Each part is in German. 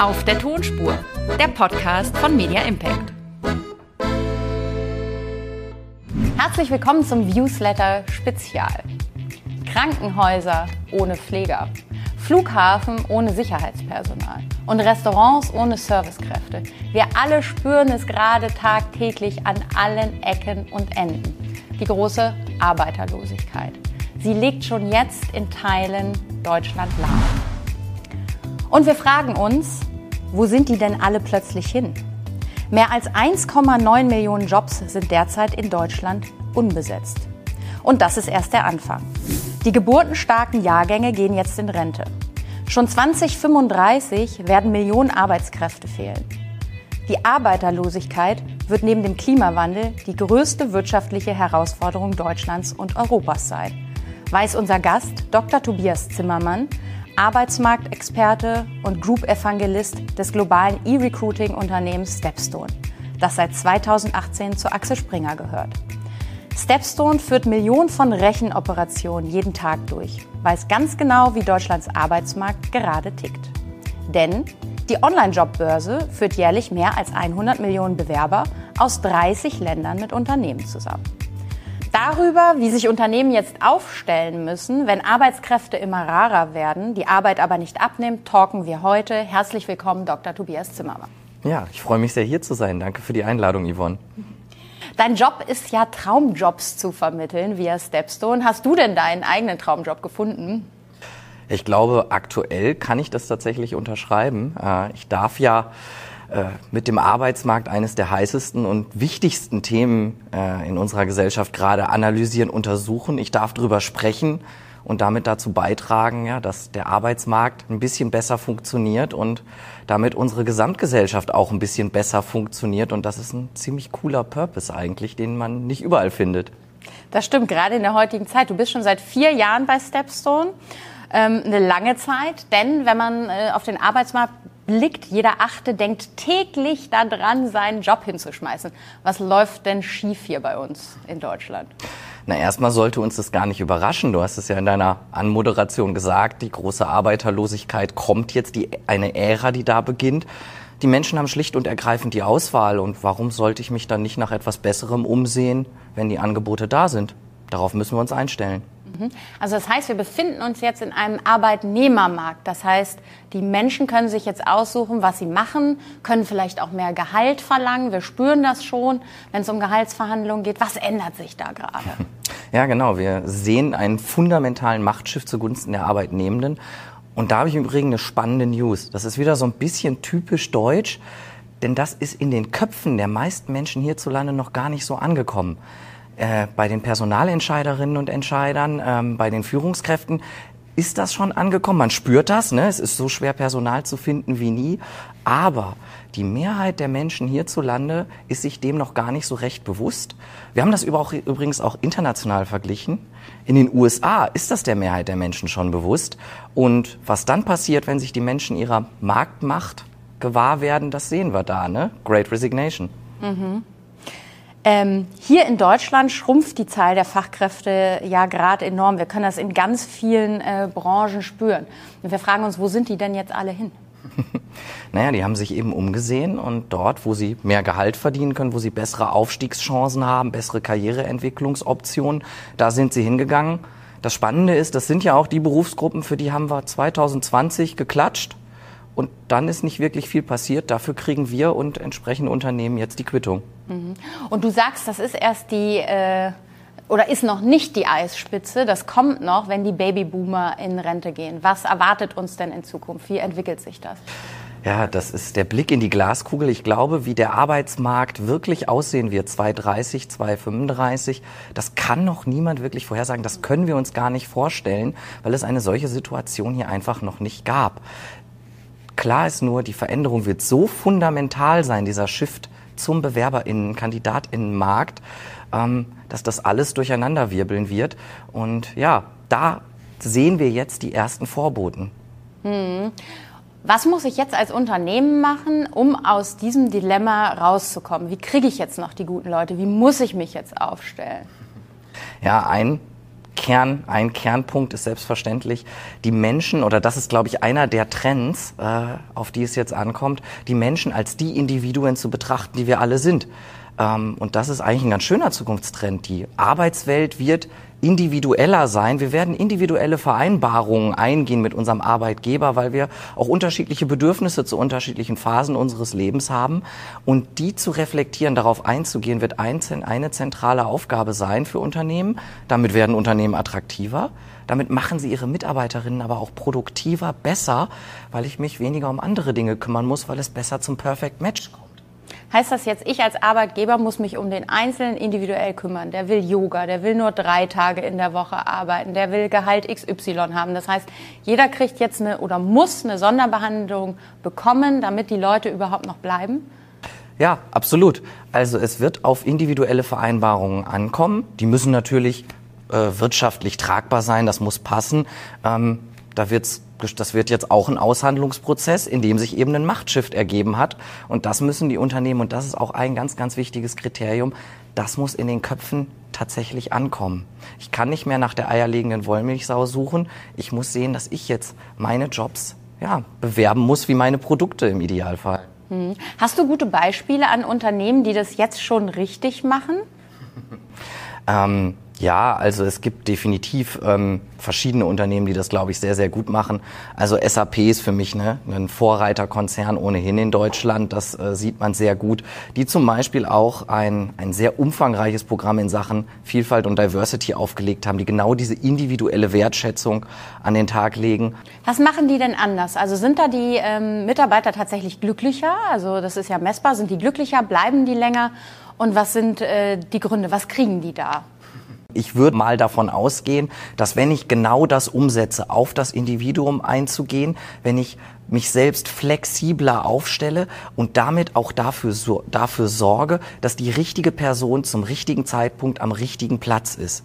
Auf der Tonspur, der Podcast von Media Impact. Herzlich willkommen zum Viewsletter Spezial. Krankenhäuser ohne Pfleger, Flughafen ohne Sicherheitspersonal und Restaurants ohne Servicekräfte. Wir alle spüren es gerade tagtäglich an allen Ecken und Enden. Die große Arbeiterlosigkeit. Sie liegt schon jetzt in Teilen Deutschland lahm. Und wir fragen uns, wo sind die denn alle plötzlich hin? Mehr als 1,9 Millionen Jobs sind derzeit in Deutschland unbesetzt. Und das ist erst der Anfang. Die geburtenstarken Jahrgänge gehen jetzt in Rente. Schon 2035 werden Millionen Arbeitskräfte fehlen. Die Arbeiterlosigkeit wird neben dem Klimawandel die größte wirtschaftliche Herausforderung Deutschlands und Europas sein, weiß unser Gast Dr. Tobias Zimmermann, Arbeitsmarktexperte und Group Evangelist des globalen E-Recruiting-Unternehmens Stepstone, das seit 2018 zu Axel Springer gehört. Stepstone führt Millionen von Rechenoperationen jeden Tag durch, weiß ganz genau, wie Deutschlands Arbeitsmarkt gerade tickt. Denn die Online-Jobbörse führt jährlich mehr als 100 Millionen Bewerber aus 30 Ländern mit Unternehmen zusammen. Darüber, wie sich Unternehmen jetzt aufstellen müssen, wenn Arbeitskräfte immer rarer werden, die Arbeit aber nicht abnimmt, talken wir heute. Herzlich willkommen, Dr. Tobias Zimmermann. Ja, ich freue mich sehr, hier zu sein. Danke für die Einladung, Yvonne. Dein Job ist ja, Traumjobs zu vermitteln via Stepstone. Hast du denn deinen eigenen Traumjob gefunden? Ich glaube, aktuell kann ich das tatsächlich unterschreiben. Äh, ich darf ja äh, mit dem Arbeitsmarkt eines der heißesten und wichtigsten Themen äh, in unserer Gesellschaft gerade analysieren, untersuchen. Ich darf darüber sprechen und damit dazu beitragen, ja, dass der Arbeitsmarkt ein bisschen besser funktioniert und damit unsere Gesamtgesellschaft auch ein bisschen besser funktioniert. Und das ist ein ziemlich cooler Purpose eigentlich, den man nicht überall findet. Das stimmt, gerade in der heutigen Zeit. Du bist schon seit vier Jahren bei Stepstone. Ähm, eine lange Zeit, denn wenn man äh, auf den Arbeitsmarkt blickt, jeder Achte denkt täglich daran, seinen Job hinzuschmeißen. Was läuft denn schief hier bei uns in Deutschland? Na, erstmal sollte uns das gar nicht überraschen. Du hast es ja in deiner Anmoderation gesagt, die große Arbeiterlosigkeit kommt jetzt, die, eine Ära, die da beginnt. Die Menschen haben schlicht und ergreifend die Auswahl. Und warum sollte ich mich dann nicht nach etwas Besserem umsehen, wenn die Angebote da sind? Darauf müssen wir uns einstellen. Mhm. Also das heißt, wir befinden uns jetzt in einem Arbeitnehmermarkt. Das heißt, die Menschen können sich jetzt aussuchen, was sie machen, können vielleicht auch mehr Gehalt verlangen. Wir spüren das schon, wenn es um Gehaltsverhandlungen geht. Was ändert sich da gerade? Ja, genau. Wir sehen einen fundamentalen Machtschiff zugunsten der Arbeitnehmenden. Und da habe ich im Übrigen eine spannende News. Das ist wieder so ein bisschen typisch deutsch, denn das ist in den Köpfen der meisten Menschen hierzulande noch gar nicht so angekommen. Äh, bei den Personalentscheiderinnen und Entscheidern, ähm, bei den Führungskräften ist das schon angekommen. Man spürt das, ne? es ist so schwer, Personal zu finden wie nie. Aber die Mehrheit der Menschen hierzulande ist sich dem noch gar nicht so recht bewusst. Wir haben das übrigens auch international verglichen. In den USA ist das der Mehrheit der Menschen schon bewusst. Und was dann passiert, wenn sich die Menschen ihrer Marktmacht gewahr werden, das sehen wir da. Ne? Great Resignation. Mhm. Ähm, hier in Deutschland schrumpft die Zahl der Fachkräfte ja gerade enorm. Wir können das in ganz vielen äh, Branchen spüren. Und wir fragen uns, wo sind die denn jetzt alle hin? naja, die haben sich eben umgesehen und dort, wo sie mehr Gehalt verdienen können, wo sie bessere Aufstiegschancen haben, bessere Karriereentwicklungsoptionen, da sind sie hingegangen. Das Spannende ist, das sind ja auch die Berufsgruppen, für die haben wir 2020 geklatscht. Und dann ist nicht wirklich viel passiert. Dafür kriegen wir und entsprechende Unternehmen jetzt die Quittung. Mhm. Und du sagst, das ist erst die äh, oder ist noch nicht die Eisspitze. Das kommt noch, wenn die Babyboomer in Rente gehen. Was erwartet uns denn in Zukunft? Wie entwickelt sich das? Ja, das ist der Blick in die Glaskugel. Ich glaube, wie der Arbeitsmarkt wirklich aussehen wird, 2030, 2035, das kann noch niemand wirklich vorhersagen. Das können wir uns gar nicht vorstellen, weil es eine solche Situation hier einfach noch nicht gab. Klar ist nur, die Veränderung wird so fundamental sein, dieser Shift zum BewerberInnen, KandidatInnenmarkt, ähm, dass das alles durcheinander wirbeln wird. Und ja, da sehen wir jetzt die ersten Vorboten. Hm. Was muss ich jetzt als Unternehmen machen, um aus diesem Dilemma rauszukommen? Wie kriege ich jetzt noch die guten Leute? Wie muss ich mich jetzt aufstellen? Ja, ein Kern, ein Kernpunkt ist selbstverständlich, die Menschen, oder das ist, glaube ich, einer der Trends, äh, auf die es jetzt ankommt, die Menschen als die Individuen zu betrachten, die wir alle sind. Ähm, und das ist eigentlich ein ganz schöner Zukunftstrend. Die Arbeitswelt wird individueller sein. Wir werden individuelle Vereinbarungen eingehen mit unserem Arbeitgeber, weil wir auch unterschiedliche Bedürfnisse zu unterschiedlichen Phasen unseres Lebens haben. Und die zu reflektieren, darauf einzugehen, wird eine zentrale Aufgabe sein für Unternehmen. Damit werden Unternehmen attraktiver. Damit machen sie ihre Mitarbeiterinnen aber auch produktiver, besser, weil ich mich weniger um andere Dinge kümmern muss, weil es besser zum Perfect Match kommt. Heißt das jetzt, ich als Arbeitgeber muss mich um den Einzelnen individuell kümmern? Der will Yoga, der will nur drei Tage in der Woche arbeiten, der will Gehalt XY haben. Das heißt, jeder kriegt jetzt eine oder muss eine Sonderbehandlung bekommen, damit die Leute überhaupt noch bleiben? Ja, absolut. Also es wird auf individuelle Vereinbarungen ankommen. Die müssen natürlich äh, wirtschaftlich tragbar sein, das muss passen. Ähm, da wird's, das wird jetzt auch ein Aushandlungsprozess, in dem sich eben ein Machtshift ergeben hat. Und das müssen die Unternehmen, und das ist auch ein ganz, ganz wichtiges Kriterium, das muss in den Köpfen tatsächlich ankommen. Ich kann nicht mehr nach der eierlegenden Wollmilchsau suchen. Ich muss sehen, dass ich jetzt meine Jobs ja, bewerben muss wie meine Produkte im Idealfall. Hm. Hast du gute Beispiele an Unternehmen, die das jetzt schon richtig machen? ähm, ja, also es gibt definitiv ähm, verschiedene Unternehmen, die das, glaube ich, sehr, sehr gut machen. Also SAP ist für mich ne, ein Vorreiterkonzern ohnehin in Deutschland. Das äh, sieht man sehr gut. Die zum Beispiel auch ein, ein sehr umfangreiches Programm in Sachen Vielfalt und Diversity aufgelegt haben, die genau diese individuelle Wertschätzung an den Tag legen. Was machen die denn anders? Also sind da die ähm, Mitarbeiter tatsächlich glücklicher? Also das ist ja messbar. Sind die glücklicher? Bleiben die länger? Und was sind äh, die Gründe? Was kriegen die da? Ich würde mal davon ausgehen, dass wenn ich genau das umsetze, auf das Individuum einzugehen, wenn ich mich selbst flexibler aufstelle und damit auch dafür, so, dafür sorge, dass die richtige Person zum richtigen Zeitpunkt am richtigen Platz ist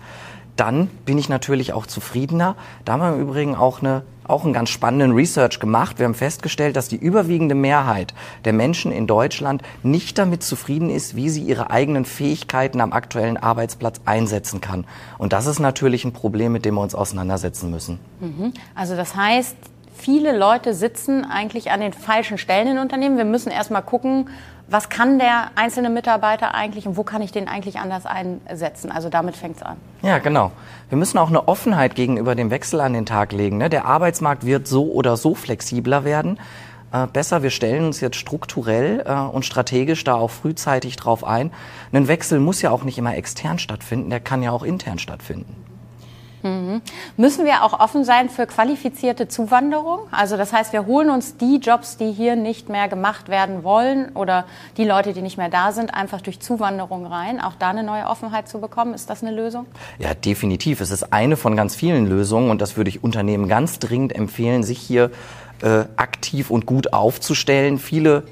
dann bin ich natürlich auch zufriedener. Da haben wir im Übrigen auch eine auch einen ganz spannenden Research gemacht. Wir haben festgestellt, dass die überwiegende Mehrheit der Menschen in Deutschland nicht damit zufrieden ist, wie sie ihre eigenen Fähigkeiten am aktuellen Arbeitsplatz einsetzen kann. Und das ist natürlich ein Problem, mit dem wir uns auseinandersetzen müssen. Mhm. Also das heißt, viele Leute sitzen eigentlich an den falschen Stellen in Unternehmen. Wir müssen erstmal gucken, was kann der einzelne Mitarbeiter eigentlich und wo kann ich den eigentlich anders einsetzen? Also damit fängt es an. Ja, genau. Wir müssen auch eine Offenheit gegenüber dem Wechsel an den Tag legen. Ne? Der Arbeitsmarkt wird so oder so flexibler werden. Äh, besser, wir stellen uns jetzt strukturell äh, und strategisch da auch frühzeitig drauf ein. Ein Wechsel muss ja auch nicht immer extern stattfinden, der kann ja auch intern stattfinden. Mhm. Müssen wir auch offen sein für qualifizierte Zuwanderung? Also das heißt, wir holen uns die Jobs, die hier nicht mehr gemacht werden wollen oder die Leute, die nicht mehr da sind, einfach durch Zuwanderung rein. Auch da eine neue Offenheit zu bekommen, ist das eine Lösung? Ja, definitiv. Es ist eine von ganz vielen Lösungen und das würde ich Unternehmen ganz dringend empfehlen, sich hier äh, aktiv und gut aufzustellen. Viele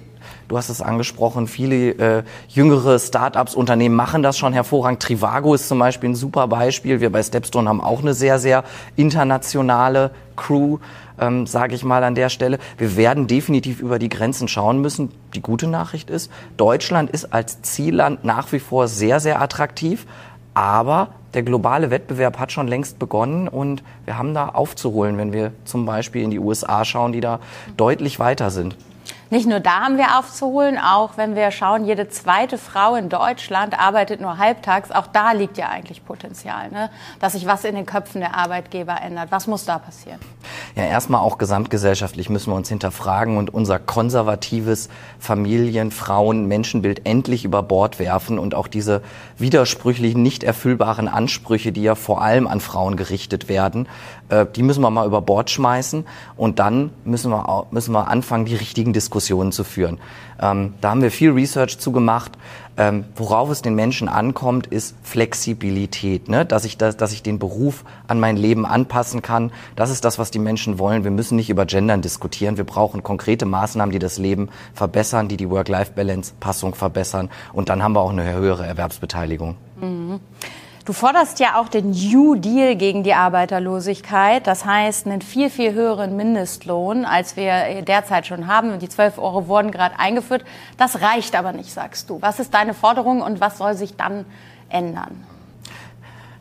Du hast es angesprochen, viele äh, jüngere Start-ups, Unternehmen machen das schon hervorragend. Trivago ist zum Beispiel ein super Beispiel. Wir bei Stepstone haben auch eine sehr, sehr internationale Crew, ähm, sage ich mal an der Stelle. Wir werden definitiv über die Grenzen schauen müssen. Die gute Nachricht ist, Deutschland ist als Zielland nach wie vor sehr, sehr attraktiv. Aber der globale Wettbewerb hat schon längst begonnen und wir haben da aufzuholen, wenn wir zum Beispiel in die USA schauen, die da deutlich weiter sind. Nicht nur da haben wir aufzuholen, auch wenn wir schauen, jede zweite Frau in Deutschland arbeitet nur halbtags. Auch da liegt ja eigentlich Potenzial, ne? dass sich was in den Köpfen der Arbeitgeber ändert. Was muss da passieren? Ja, erstmal auch gesamtgesellschaftlich müssen wir uns hinterfragen und unser konservatives Familien-, Frauen-, Menschenbild endlich über Bord werfen und auch diese widersprüchlichen, nicht erfüllbaren Ansprüche, die ja vor allem an Frauen gerichtet werden, äh, die müssen wir mal über Bord schmeißen und dann müssen wir, müssen wir anfangen, die richtigen Diskussionen zu führen. Ähm, da haben wir viel Research zugemacht. Ähm, worauf es den Menschen ankommt, ist Flexibilität, ne? dass, ich das, dass ich den Beruf an mein Leben anpassen kann. Das ist das, was die Menschen wollen. Wir müssen nicht über Gendern diskutieren. Wir brauchen konkrete Maßnahmen, die das Leben verbessern, die die Work-Life-Balance-Passung verbessern. Und dann haben wir auch eine höhere Erwerbsbeteiligung. Mhm. Du forderst ja auch den New Deal gegen die Arbeiterlosigkeit. Das heißt, einen viel, viel höheren Mindestlohn, als wir derzeit schon haben. Die 12 Euro wurden gerade eingeführt. Das reicht aber nicht, sagst du. Was ist deine Forderung und was soll sich dann ändern?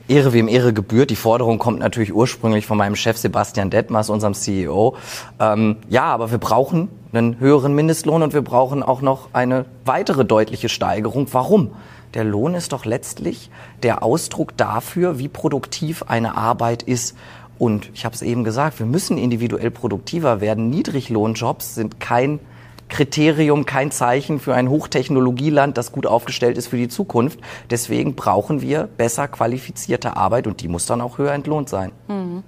Ehre wem Ehre gebührt. Die Forderung kommt natürlich ursprünglich von meinem Chef Sebastian Detmers, unserem CEO. Ähm, ja, aber wir brauchen einen höheren Mindestlohn und wir brauchen auch noch eine weitere deutliche Steigerung. Warum? Der Lohn ist doch letztlich der Ausdruck dafür, wie produktiv eine Arbeit ist. Und ich habe es eben gesagt, wir müssen individuell produktiver werden. Niedriglohnjobs sind kein Kriterium, kein Zeichen für ein Hochtechnologieland, das gut aufgestellt ist für die Zukunft. Deswegen brauchen wir besser qualifizierte Arbeit und die muss dann auch höher entlohnt sein. Mhm.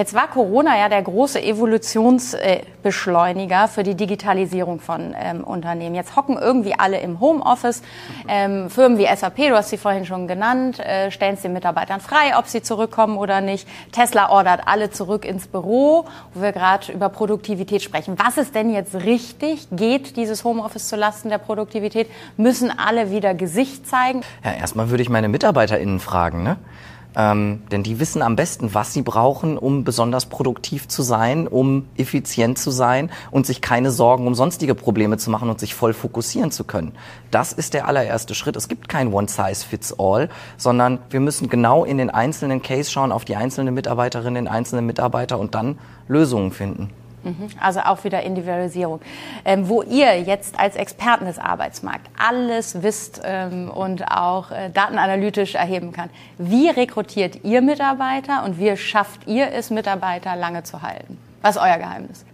Jetzt war Corona ja der große Evolutionsbeschleuniger für die Digitalisierung von ähm, Unternehmen. Jetzt hocken irgendwie alle im Homeoffice. Ähm, Firmen wie SAP, du hast sie vorhin schon genannt, äh, stellen es den Mitarbeitern frei, ob sie zurückkommen oder nicht. Tesla ordert alle zurück ins Büro, wo wir gerade über Produktivität sprechen. Was ist denn jetzt richtig? Geht dieses Homeoffice zulasten der Produktivität? Müssen alle wieder Gesicht zeigen? Ja, erstmal würde ich meine MitarbeiterInnen fragen, ne? Ähm, denn die wissen am besten, was sie brauchen, um besonders produktiv zu sein, um effizient zu sein und sich keine Sorgen um sonstige Probleme zu machen und sich voll fokussieren zu können. Das ist der allererste Schritt. Es gibt kein One-Size-Fits-All, sondern wir müssen genau in den einzelnen Case schauen, auf die einzelne Mitarbeiterin, den einzelnen Mitarbeiter und dann Lösungen finden. Mhm. Also auch wieder Individualisierung. Ähm, wo ihr jetzt als Experten des Arbeitsmarkts alles wisst ähm, und auch äh, datenanalytisch erheben kann, wie rekrutiert ihr Mitarbeiter und wie schafft ihr es, Mitarbeiter lange zu halten? Was ist euer Geheimnis?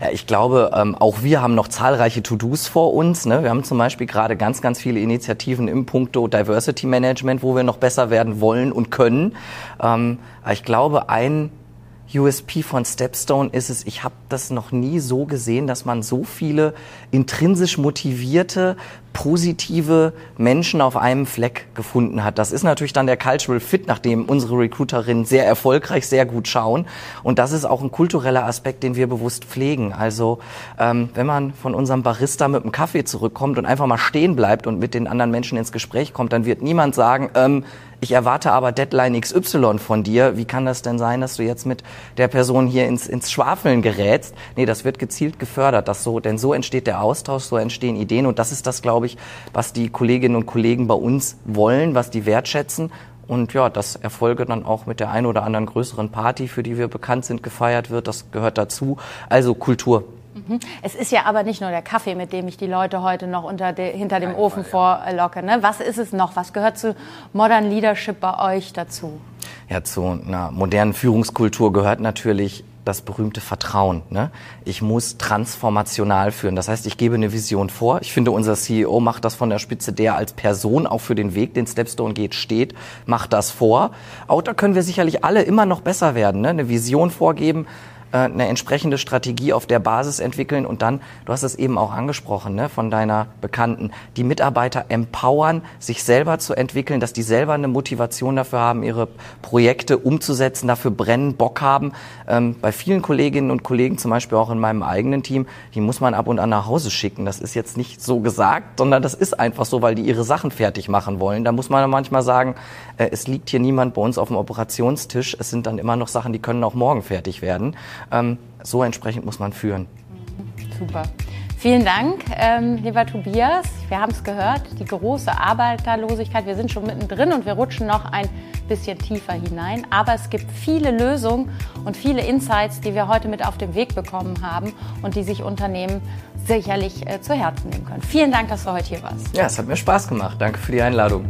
Ja, ich glaube, ähm, auch wir haben noch zahlreiche To-Dos vor uns. Ne? Wir haben zum Beispiel gerade ganz, ganz viele Initiativen im Punkto Diversity Management, wo wir noch besser werden wollen und können. Ähm, ich glaube, ein USP von Stepstone ist es, ich habe das noch nie so gesehen, dass man so viele intrinsisch motivierte, positive Menschen auf einem Fleck gefunden hat. Das ist natürlich dann der Cultural Fit, nachdem unsere Recruiterinnen sehr erfolgreich, sehr gut schauen. Und das ist auch ein kultureller Aspekt, den wir bewusst pflegen. Also ähm, wenn man von unserem Barista mit einem Kaffee zurückkommt und einfach mal stehen bleibt und mit den anderen Menschen ins Gespräch kommt, dann wird niemand sagen, ähm, ich erwarte aber Deadline XY von dir. Wie kann das denn sein, dass du jetzt mit der Person hier ins, ins Schwafeln gerätst? Nee, das wird gezielt gefördert, das so, denn so entsteht der Austausch, so entstehen Ideen und das ist das, glaube ich, was die Kolleginnen und Kollegen bei uns wollen, was die wertschätzen. Und ja, dass Erfolge dann auch mit der einen oder anderen größeren Party, für die wir bekannt sind, gefeiert wird, das gehört dazu. Also Kultur. Mhm. Es ist ja aber nicht nur der Kaffee, mit dem ich die Leute heute noch de, hinter dem Kein Ofen Fall, ja. vorlocke. Ne? Was ist es noch? Was gehört zu Modern Leadership bei euch dazu? Ja, zu einer modernen Führungskultur gehört natürlich das berühmte Vertrauen. Ne? Ich muss transformational führen. Das heißt, ich gebe eine Vision vor. Ich finde, unser CEO macht das von der Spitze, der als Person auch für den Weg, den Stepstone geht, steht, macht das vor. Auch da können wir sicherlich alle immer noch besser werden. Ne? Eine Vision vorgeben, äh, eine entsprechende Strategie auf der Basis entwickeln und dann, du hast es eben auch angesprochen, ne, von deiner Bekannten, die Mitarbeiter empowern, sich selber zu entwickeln, dass die selber eine Motivation dafür haben, ihre Projekte umzusetzen, dafür brennen, Bock haben. Ähm, bei vielen Kolleginnen und Kollegen, zum Beispiel auch in meinem eigenen Team, die muss man ab und an nach Hause schicken. Das ist jetzt nicht so gesagt, sondern das ist einfach so, weil die ihre Sachen fertig machen wollen. Da muss man manchmal sagen, äh, es liegt hier niemand bei uns auf dem Operationstisch. Es sind dann immer noch Sachen, die können auch morgen fertig werden. Ähm, so entsprechend muss man führen. Super. Vielen Dank, ähm, lieber Tobias. Wir haben es gehört, die große Arbeiterlosigkeit. Wir sind schon mittendrin und wir rutschen noch ein bisschen tiefer hinein. Aber es gibt viele Lösungen und viele Insights, die wir heute mit auf den Weg bekommen haben und die sich Unternehmen sicherlich äh, zu Herzen nehmen können. Vielen Dank, dass du heute hier warst. Ja, es hat mir Spaß gemacht. Danke für die Einladung.